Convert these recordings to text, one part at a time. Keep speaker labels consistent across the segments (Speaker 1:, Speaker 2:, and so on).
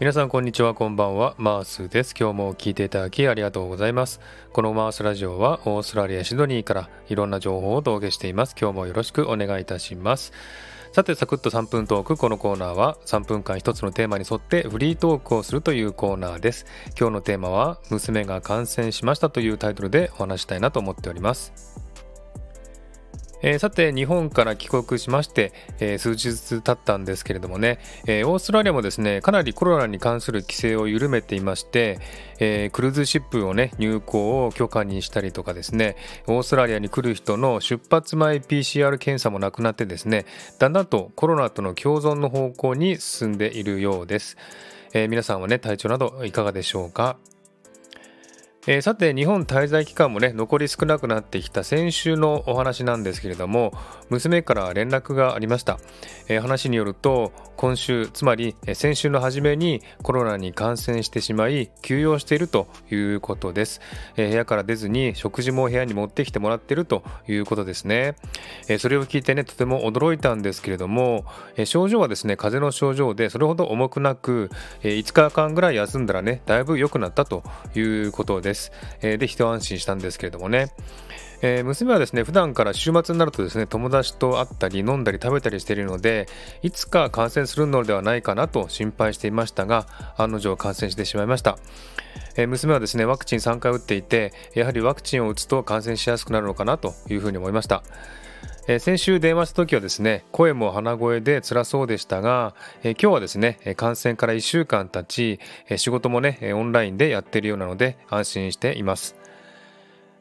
Speaker 1: 皆さんこんにちはこんばんは。マースです。今日も聞いていただきありがとうございます。このマースラジオはオーストラリアシドニーからいろんな情報をお届けしています。今日もよろしくお願いいたします。さてサクッと3分トーク。このコーナーは3分間1つのテーマに沿ってフリートークをするというコーナーです。今日のテーマは娘が感染しましたというタイトルでお話したいなと思っております。えー、さて日本から帰国しまして、えー、数日経ったんですけれどもね、えー、オーストラリアもですねかなりコロナに関する規制を緩めていまして、えクルーズシップをね入港を許可にしたりとかですねオーストラリアに来る人の出発前 PCR 検査もなくなってですねだんだんとコロナとの共存の方向に進んでいるようです、え皆さんはね体調などいかがでしょうか？えー、さて日本滞在期間もね残り少なくなってきた先週のお話なんですけれども娘から連絡がありました、えー、話によると今週つまり先週の初めにコロナに感染してしまい休養しているということです、えー、部屋から出ずに食事も部屋に持ってきてもらっているということですね、えそれを聞いてねとても驚いたんですけれども、え症状はですね風邪の症状でそれほど重くなく、え5日間ぐらい休んだらねだいぶ良くなったということです。えー、で一安心したんですけれどもね。えー、娘はですね普段から週末になるとですね友達と会ったり飲んだり食べたりしているのでいつか感染するのではないかなと心配していましたが案の定感染してしまいました、え、娘はですねワクチン3回打っていてやはりワクチンを打つと感染しやすくなるのかなというふうに思いましたえ先週電話した時はですね声も鼻声で辛そうでしたが、え今日はですね感染から1週間経ち、え仕事もねオンラインでやっているようなので安心しています。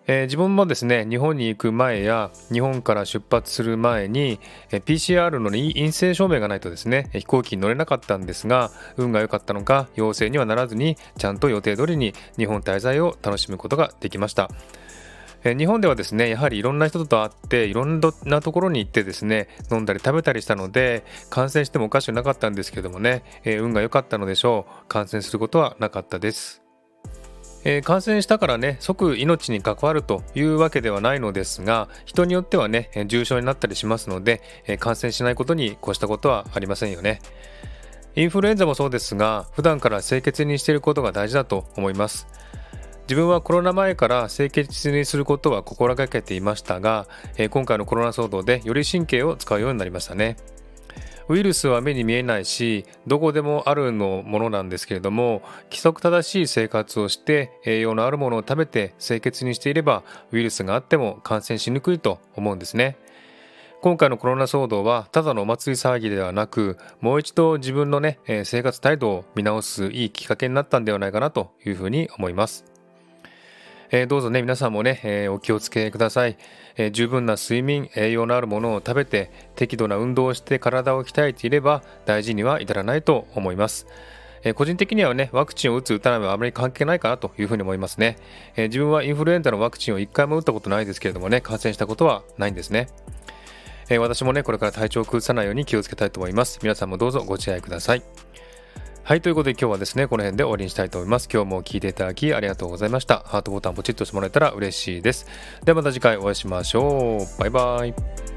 Speaker 1: えー、自分もですね日本に行く前や日本から出発する前に、えー、PCR の陰性証明がないとですね飛行機に乗れなかったんですが運が良かったのか陽性にはならずにちゃんと予定通りに日本滞在を楽しむことができました。日本ではですねやはりいろんな人と会っていろんなところに行ってですね飲んだり食べたりしたので感染してもおかしくなかったんですけどもね、え運が良かったのでしょう感染することはなかったです。えー、感染したからね即命に関わるというわけではないのですが人によってはね重症になったりしますので、え、感染しないことに越したことはありませんよねインフルエンザもそうですが普段から清潔にしていることが大事だと思います自分はコロナ前から清潔にすることは心がけていましたが、え、今回のコロナ騒動でより神経を使うようになりましたね。ウイルスは目に見えないしどこでもあるのものなんですけれども規則正しい生活をして栄養のあるものを食べて清潔にしていればウイルスがあっても感染しにくいと思うんですね。今回のコロナ騒動はただのお祭り騒ぎではなくもう一度自分のね生活態度を見直すいいきっかけになったんではないかなというふうに思います。えー、どうぞね、皆さんもね、えー、お気をつけください、えー、十分な睡眠、栄養のあるものを食べて、適度な運動をして体を鍛えていれば大事には至らないと思います。え個人的にはね、ワクチンを打つ、打たないはあまり関係ないかなというふうに思いますね。え自分はインフルエンザのワクチンを1回も打ったことないですけれどもね、感染したことはないんですね。え私もね、これから体調を崩さないように気をつけたいと思います。皆さんもどうぞご自愛ください。はい、ということで今日はですね、この辺で終わりにしたいと思います。今日も聞いていただきありがとうございました。ハートボタンポチッとしてもらえたら嬉しいです。ではまた次回お会いしましょう。バイバイ。